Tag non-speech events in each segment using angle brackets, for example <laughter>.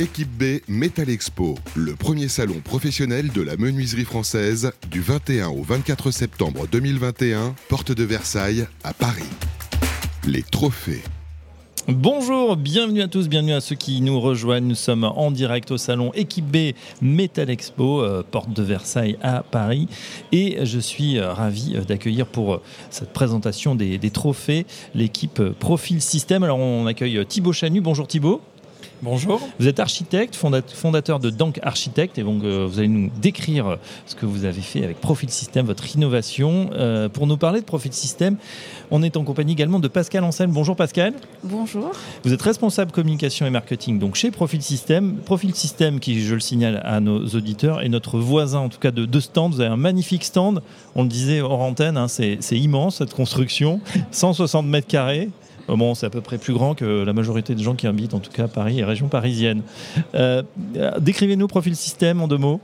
Équipe B Metal Expo, le premier salon professionnel de la menuiserie française du 21 au 24 septembre 2021, porte de Versailles à Paris. Les trophées. Bonjour, bienvenue à tous, bienvenue à ceux qui nous rejoignent. Nous sommes en direct au salon Équipe B Metal Expo, euh, porte de Versailles à Paris. Et je suis euh, ravi euh, d'accueillir pour cette présentation des, des trophées l'équipe Profil System. Alors on accueille Thibaut Chanu. Bonjour Thibaut. Bonjour. Vous êtes architecte, fondateur de Dank Architect, et donc euh, vous allez nous décrire ce que vous avez fait avec Profil System, votre innovation. Euh, pour nous parler de Profil System, on est en compagnie également de Pascal Anselme. Bonjour Pascal. Bonjour. Vous êtes responsable communication et marketing donc chez Profil System. Profil System, qui je le signale à nos auditeurs, est notre voisin en tout cas de, deux stand. Vous avez un magnifique stand, on le disait hors antenne, hein, c'est immense cette construction, <laughs> 160 mètres carrés. Euh, bon, c'est à peu près plus grand que la majorité des gens qui habitent, en tout cas Paris et région parisienne. Euh, décrivez-nous Profil Système en deux mots.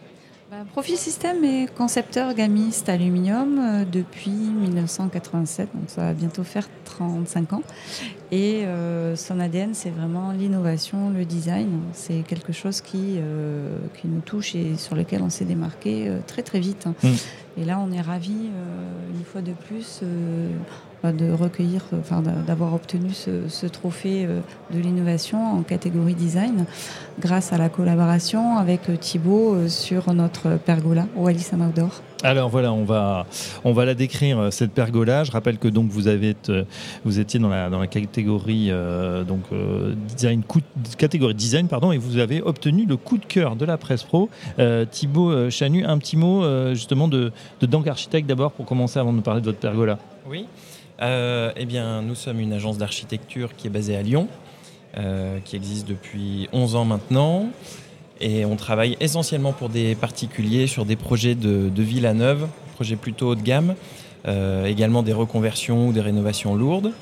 Bah, Profil Système est concepteur gamiste aluminium euh, depuis 1987, donc ça va bientôt faire 35 ans. Et son ADN, c'est vraiment l'innovation, le design. C'est quelque chose qui, qui nous touche et sur lequel on s'est démarqué très très vite. Mm. Et là, on est ravis, une fois de plus, de recueillir, enfin, d'avoir obtenu ce, trophée euh, de l'innovation en catégorie design grâce à la collaboration avec euh, Thibaut euh, sur notre pergola Wallis Outdoor. Alors voilà, on va, on va la décrire cette pergola. Je rappelle que donc vous avez, vous étiez dans la, dans la catégorie donc design, catégorie design pardon, et vous avez obtenu le coup de cœur de la presse pro. Thibaut Chanu, un petit mot justement de, de Dank Architect d'abord pour commencer avant de nous parler de votre pergola. Oui. Euh, eh bien, nous sommes une agence d'architecture qui est basée à Lyon, euh, qui existe depuis 11 ans maintenant. Et on travaille essentiellement pour des particuliers sur des projets de, de villas neuves, projets plutôt haut de gamme, euh, également des reconversions ou des rénovations lourdes.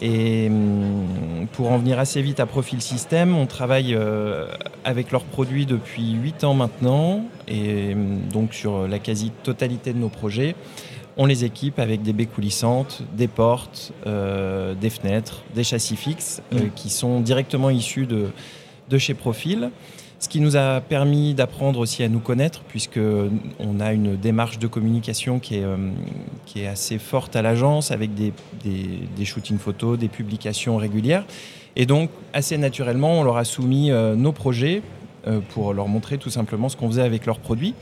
Et hum, pour en venir assez vite à Profil System, on travaille avec leurs produits depuis 8 ans maintenant, et hum, donc sur la quasi-totalité de nos projets on les équipe avec des baies coulissantes, des portes, euh, des fenêtres, des châssis fixes euh, mm. qui sont directement issus de, de chez Profil. Ce qui nous a permis d'apprendre aussi à nous connaître, puisqu'on a une démarche de communication qui est, euh, qui est assez forte à l'agence, avec des, des, shootings photos, des publications régulières. Et donc, assez naturellement, on leur a soumis nos projets pour leur montrer tout simplement ce qu'on faisait avec leurs produits.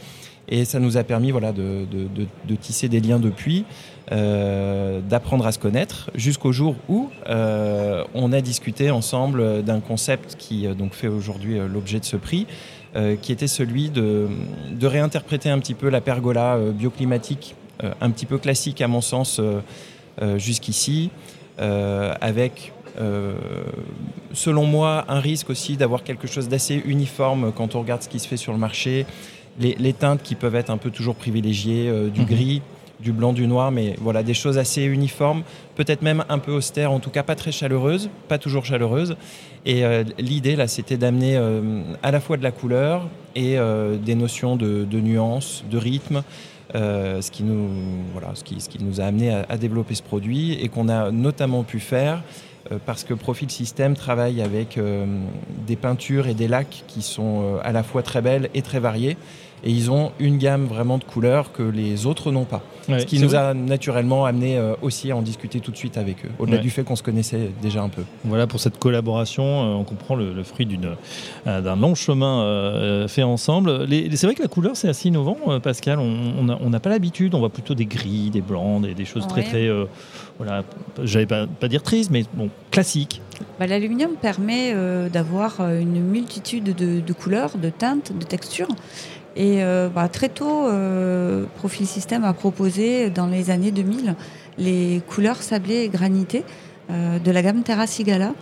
Et ça nous a permis voilà, de, tisser des liens depuis, euh, d'apprendre à se connaître, jusqu'au jour où euh, on a discuté ensemble d'un concept qui euh, donc fait aujourd'hui l'objet de ce prix, qui était celui de, réinterpréter un petit peu la pergola bioclimatique, un petit peu classique à mon sens jusqu'ici, avec selon moi, un risque aussi d'avoir quelque chose d'assez uniforme quand on regarde ce qui se fait sur le marché les, teintes qui peuvent être un peu toujours privilégiées, euh, du mhm. gris, du blanc, du noir, mais voilà, des choses assez uniformes, peut-être même un peu austères, en tout cas pas très chaleureuses, pas toujours chaleureuses. Et euh, l'idée, là, c'était d'amener euh, à la fois de la couleur et des notions de, nuance, de rythme, ce, qui nous, voilà, ce, qui, ce qui nous a amené à, à développer ce produit et qu'on a notamment pu faire parce que Profil System travaille avec des peintures et des lacs qui sont à la fois très belles et très variées et ils ont une gamme vraiment de couleurs que les autres n'ont pas. ce qui nous a naturellement amené euh, aussi à en discuter tout de suite avec eux, au-delà du fait qu'on se connaissait déjà un peu. Voilà pour cette collaboration, euh, on comprend le, fruit euh, d'un long chemin fait ensemble. C'est vrai que la couleur c'est assez innovant, Pascal. On n'a pas l'habitude, on voit plutôt des gris, des blancs, des, choses très très, voilà, j'allais pas, pas dire tristes, mais bon, classiques. Bah, l'aluminium permet d'avoir une multitude de, de couleurs, de teintes, de textures. Et euh, bah, très tôt, euh, Profil System a proposé dans les années 2000 les couleurs sablées et granitées euh, de la gamme Terra Sigala.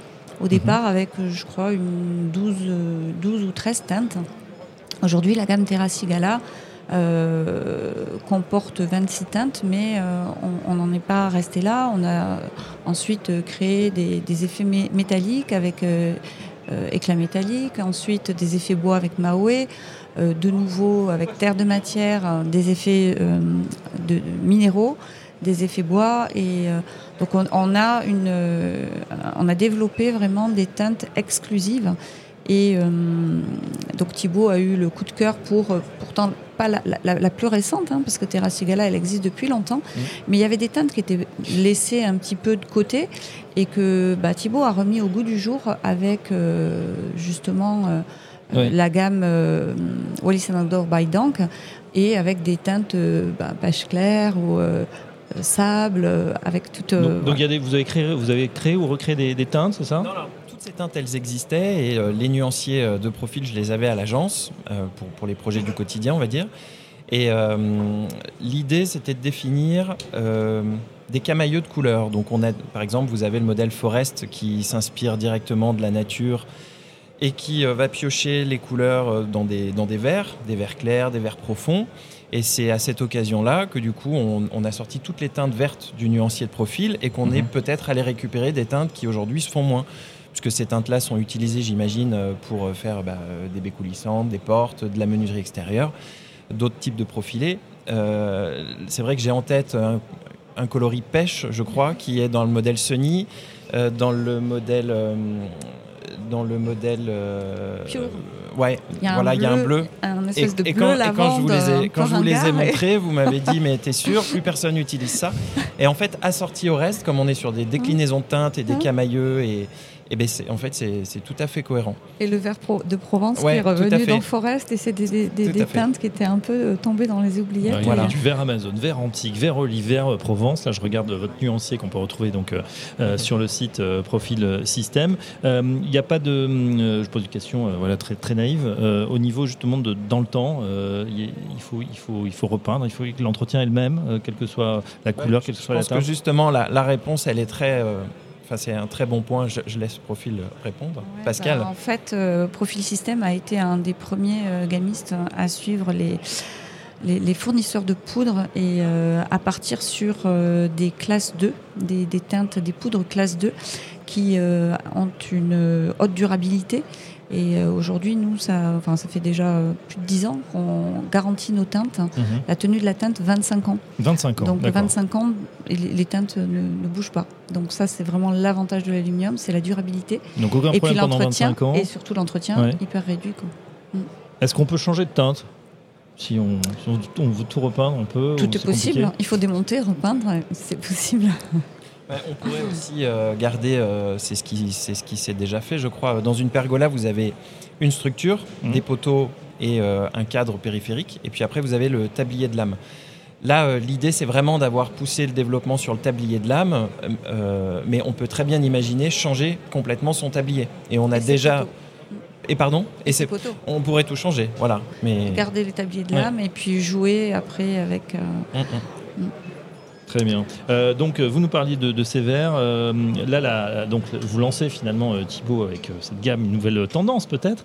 Au départ, mhm. avec, je crois, une 12, 12 ou 13 teintes. Aujourd'hui, la gamme Terra Sigala comporte 26 teintes, mais on n'en est pas resté là. On a ensuite créé des, des effets métalliques avec éclat métallique, ensuite des effets bois avec Maoué. Euh, de nouveau avec terre de matière, euh, des effets euh, de minéraux, des effets bois et donc on, a une, on a développé vraiment des teintes exclusives Et donc Thibaut a eu le coup de cœur pour, pourtant pas la, plus récente, hein, parce que Terra Sigala, elle existe depuis longtemps, mmh. mais il y avait des teintes qui étaient laissées un petit peu de côté et que bah, Thibaut a remis au goût du jour avec justement la gamme Wallis Andor by Dank et avec des teintes bah, pêche claire ou sable, avec toute. Donc, donc vous, avez créé, vous avez créé ou recréé des, teintes, c'est ça? Non, non. Toutes ces teintes, elles existaient et les nuanciers de profil, je les avais à l'agence pour, pour, les projets du quotidien, on va dire. Et l'idée, c'était de définir des camailleux de couleurs. Donc, on a, par exemple, vous avez le modèle Forest qui s'inspire directement de la nature et qui va piocher les couleurs dans des, dans des verres, des verres clairs, des verres profonds. Et c'est à cette occasion-là que du coup, on, a sorti toutes les teintes vertes du nuancier de profil et qu'on est mhm. peut-être allé récupérer des teintes qui aujourd'hui se font moins. Puisque ces teintes-là sont utilisées, j'imagine, pour faire bah, des baies coulissantes, des portes, de la menuiserie extérieure, d'autres types de profilés. Euh, c'est vrai que j'ai en tête un, coloris pêche, je crois, qui est dans le modèle Sony, euh, dans le modèle euh, dans le modèle. Euh, ouais, voilà, il y a un bleu. Un espèce de et, bleu quand, et quand je vous les ai, quand je vous les ai montrés, vous m'avez dit, <laughs> mais t'es sûr, plus personne n'utilise ça. Et en fait, assorti au reste, comme on est sur des déclinaisons de teintes et des camailleux et, et ben en fait, c'est tout à fait cohérent. Et le vert de Provence qui est revenu dans Forest, et c'est des, teintes qui étaient un peu euh, tombées dans les oubliettes. il y a du vert Amazon, vert antique, vert olive, vert euh, Provence. Là, je regarde votre nuancier qu'on peut retrouver donc euh, sur le site Profil Système. Il n'y a pas de. je pose une question voilà, très, très naïve. au niveau justement de dans le temps, il, faut, il, faut, il faut repeindre, il faut que l'entretien est le même, quelle que soit la couleur, quelle que soit la teinte. Je pense que justement, la, la réponse, elle est très c'est un très bon point. Je, laisse Profil répondre. Pascal bah, En fait, euh, Profil Système a été un des premiers euh, gamistes à suivre les, les, fournisseurs de poudre et euh, à partir sur des classes 2, des, des, teintes, des poudres classe 2 qui ont une haute durabilité et euh, aujourd'hui, nous, ça, enfin, ça fait déjà euh, plus de 10 ans qu'on garantit nos teintes. Mhm. La tenue de la teinte, 25 ans. 25 ans. Donc 25 ans, les, teintes ne, bougent pas. Donc ça, c'est vraiment l'avantage de l'aluminium, c'est la durabilité. Donc aucun et puis l'entretien, ans. Et surtout l'entretien, hyper réduit. Mm. Est-ce qu'on peut changer de teinte? Si on, on, veut tout repeindre, on peut Tout est, possible. Il faut démonter, repeindre, c'est possible. On pourrait aussi euh, garder, euh, c'est ce qui c'est ce qui s'est déjà fait, je crois. Dans une pergola, vous avez une structure, mmh. des poteaux et euh, un cadre périphérique, et puis après vous avez le tablier de lame. Là, l'idée, c'est vraiment d'avoir poussé le développement sur le tablier de lame, mais on peut très bien imaginer changer complètement son tablier. Et on a déjà. Et pardon Et, c'est On pourrait tout changer, voilà. Mais garder le tablier de lame et puis jouer après avec. Mmh, mmh. Très bien. Euh, donc, euh, vous nous parliez de, ces verres. Euh, là, donc, vous lancez finalement Thibaut avec cette gamme, une nouvelle tendance peut-être.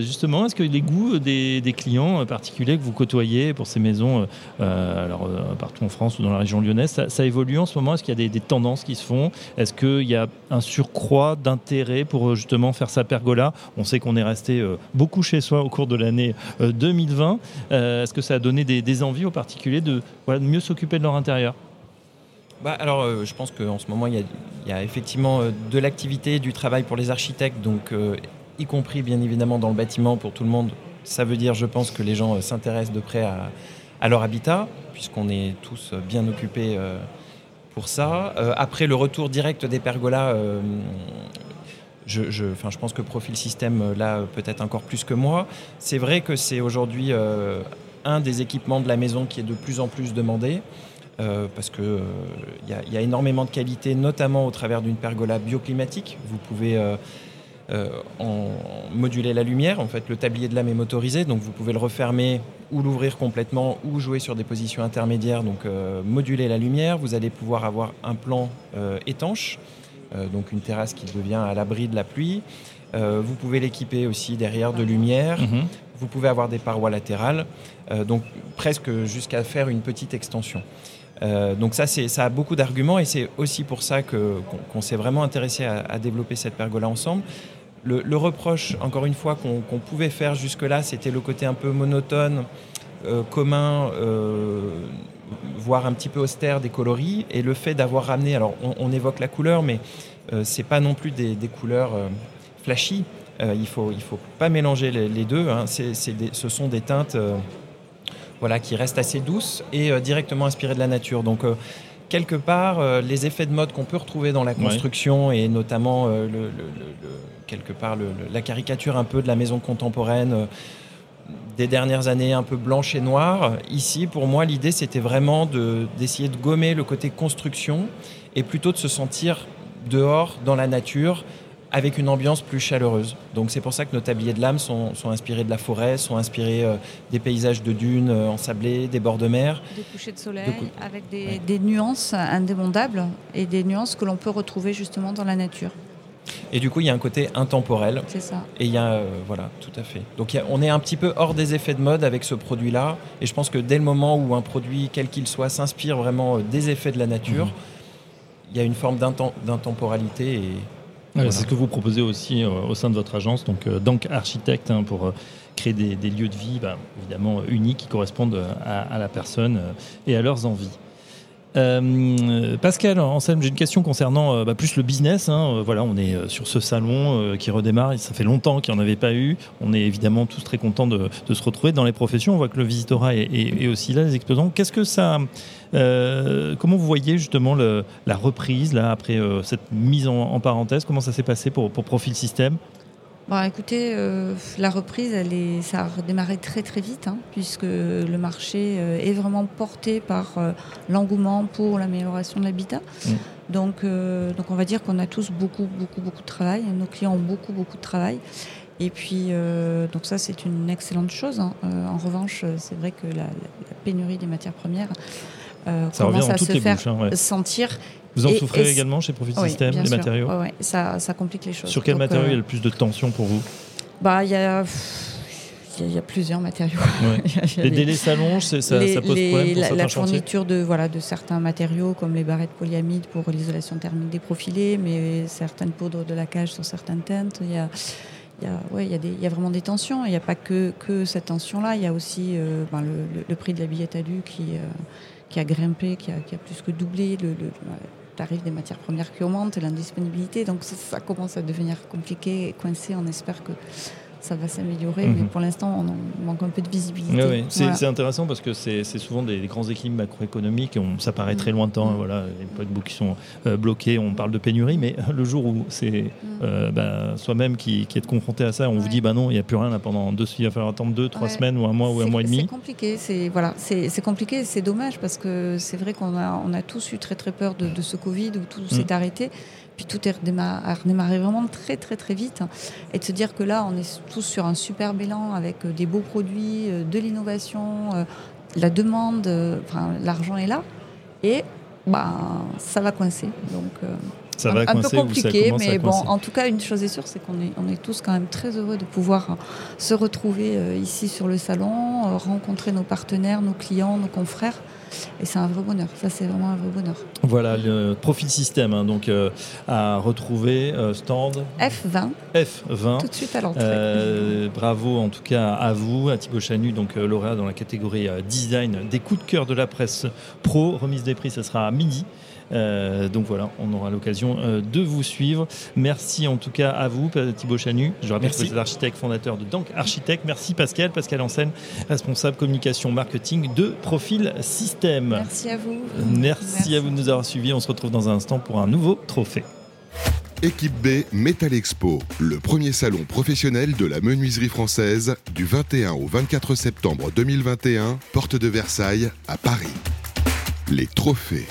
justement, est-ce que les goûts des, clients particuliers que vous côtoyez pour ces maisons, alors partout en France ou dans la région lyonnaise, ça, évolue en ce moment? Est-ce qu'il y a des, tendances qui se font? Est-ce qu'il y a un surcroît d'intérêt pour justement faire sa pergola? On sait qu'on est resté beaucoup chez soi au cours de l'année 2020. Est-ce que ça a donné des, envies aux particuliers de mieux s'occuper de leur intérieur? Bah, alors, euh, je pense qu'en ce moment, il y, a, effectivement euh, de l'activité, du travail pour les architectes, donc euh, y compris bien évidemment dans le bâtiment pour tout le monde. Ça veut dire, je pense, que les gens s'intéressent de près à, leur habitat, puisqu'on est tous bien occupés pour ça. après, le retour direct des pergolas, je, pense que Profil Système, là, peut-être encore plus que moi. C'est vrai que c'est aujourd'hui un des équipements de la maison qui est de plus en plus demandé. Euh, parce qu'il euh, y, a énormément de qualité, notamment au travers d'une pergola bioclimatique. Vous pouvez euh, en moduler la lumière. En fait, le tablier de lame est motorisé, donc vous pouvez le refermer ou l'ouvrir complètement ou jouer sur des positions intermédiaires, donc moduler la lumière. Vous allez pouvoir avoir un plan étanche, donc une terrasse qui devient à l'abri de la pluie. vous pouvez l'équiper aussi derrière de lumière. Mhm. Vous pouvez avoir des parois latérales, donc presque jusqu'à faire une petite extension. Euh, donc ça, ça a beaucoup d'arguments et c'est aussi pour ça qu'on s'est vraiment intéressé à, développer cette pergola ensemble. Le, reproche, encore une fois, qu'on pouvait faire jusque-là, c'était le côté un peu monotone, euh, commun, euh, voire un petit peu austère des coloris, et le fait d'avoir ramené, alors on, évoque la couleur, mais c'est pas non plus des, couleurs flashy. il ne faut, il faut pas mélanger les, deux. Hein. ce sont des teintes voilà, qui restent assez douces et directement inspirées de la nature. Donc quelque part, les effets de mode qu'on peut retrouver dans la construction et notamment le, quelque part la caricature un peu de la maison contemporaine des dernières années un peu blanche et noire. Ici, pour moi, l'idée, c'était vraiment d'essayer de, gommer le côté construction et plutôt de se sentir dehors, dans la nature, avec une ambiance plus chaleureuse. Donc c'est pour ça que nos tabliers de lame sont, inspirés de la forêt, sont inspirés euh, des paysages de dunes euh, ensablés, des bords de mer. Des couchers de soleil, avec des, des nuances indémondables et des nuances que l'on peut retrouver justement dans la nature. Et du coup, il y a un côté intemporel. C'est ça. Et il y a, euh, voilà, tout à fait. Donc on est un petit peu hors des effets de mode avec ce produit-là. Et je pense que dès le moment où un produit, quel qu'il soit, s'inspire vraiment euh, des effets de la nature, mhm. il y a une forme d'intemporalité. C'est ce que vous proposez aussi euh, au sein de votre agence, donc Dank Architecte, hein, pour créer des, lieux de vie bah, évidemment uniques qui correspondent à la personne et à leurs envies. Euh, Pascal, Anselme, j'ai une question concernant euh, bah, plus le business. Hein. Euh, voilà, on est sur ce salon qui redémarre. Ça fait longtemps qu'il n'y en avait pas eu. On est évidemment tous très contents de, se retrouver dans les professions. On voit que le visitorat est, aussi là, les exposants. Qu'est-ce que ça, comment vous voyez justement la reprise là après cette mise en, parenthèse? Comment ça s'est passé pour, Profil Système? Bon, écoutez, euh, la reprise, elle est, ça a redémarré très très vite, hein, puisque le marché euh, est vraiment porté par euh, l'engouement pour l'amélioration de l'habitat. Mm. Donc, donc on va dire qu'on a tous beaucoup beaucoup beaucoup de travail. Nos clients ont beaucoup beaucoup de travail. Et puis, donc ça, c'est une excellente chose. Hein. en revanche, c'est vrai que la, pénurie des matières premières commence à se faire hein, sentir. Vous en souffrez également chez Profit System, les matériaux Oui, ça, ça, complique les choses. Sur quel matériau il y a le plus de tension pour vous? Bah, il y a il y, a plusieurs matériaux. <laughs> les délais s'allongent, ça, ça, pose problème pour La fourniture de, voilà, de certains matériaux comme les barrettes polyamides pour l'isolation thermique des profilés, mais certaines poudres de la cage sur certaines teintes. Il y a, il y, a, ouais, il, y a des, il y a vraiment des tensions. Il n'y a pas que, que cette tension-là. Il y a aussi euh, ben, le, le, prix de la billet à du qui, euh, qui a grimpé, qui a, plus que doublé. Le, tarif des matières premières qui augmente, l'indisponibilité. Donc ça, commence à devenir compliqué et coincé. On espère que ça va s'améliorer, mais mhm. pour l'instant, on manque un peu de visibilité. C'est intéressant parce que c'est souvent des, grands équilibres macroéconomiques. On, ça paraît très mm. lointain. Mm. Voilà, les paquebots qui sont euh, bloqués, on parle de pénurie, mais <laughs> le jour où c'est mm. euh, bah, soi-même qui, qui est confronté à ça, on vous dit bah non, il n'y a plus rien là pendant deux, il va falloir attendre deux, trois semaines ou un mois ou un mois et demi. C'est compliqué. C'est voilà, c'est compliqué. C'est dommage parce que c'est vrai qu'on a, on a tous eu très très peur de, de ce Covid où tout s'est arrêté. Puis tout est redémarré, redémarré, vraiment très très très vite. Et de se dire que là, on est tous sur un super bilan avec euh, des beaux produits, euh, de l'innovation, euh, la demande, l'argent est là. Et bah, ça va coincer. Donc, ça va un, peu compliqué, mais bon, en tout cas, une chose est sûre, c'est qu'on est, on est tous quand même très heureux de pouvoir se retrouver ici sur le salon, rencontrer nos partenaires, nos clients, nos confrères. Et c'est un vrai bonheur. Ça, c'est vraiment un vrai bonheur. Voilà, le profil système, hein, donc euh, à retrouver, euh, stand F20. F20. Tout de suite à l'entrée. Euh, bravo en tout cas à vous, à Thibaut Chanu, donc lauréat dans la catégorie design des coups de cœur de la presse pro. Remise des prix, ça sera à midi. Euh, donc voilà, on aura l'occasion euh, de vous suivre. Merci en tout cas à vous, Thibaut Chanu. Je rappelle que vous êtes architecte fondateur de Dank Architecte. Merci Pascal, Pascal Enseigne, responsable communication marketing de Profil Système. Merci à vous. Merci, à vous de nous avoir suivis. On se retrouve dans un instant pour un nouveau trophée. Équipe B Metal Expo, le premier salon professionnel de la menuiserie française du 21 au 24 septembre 2021, porte de Versailles à Paris. Les trophées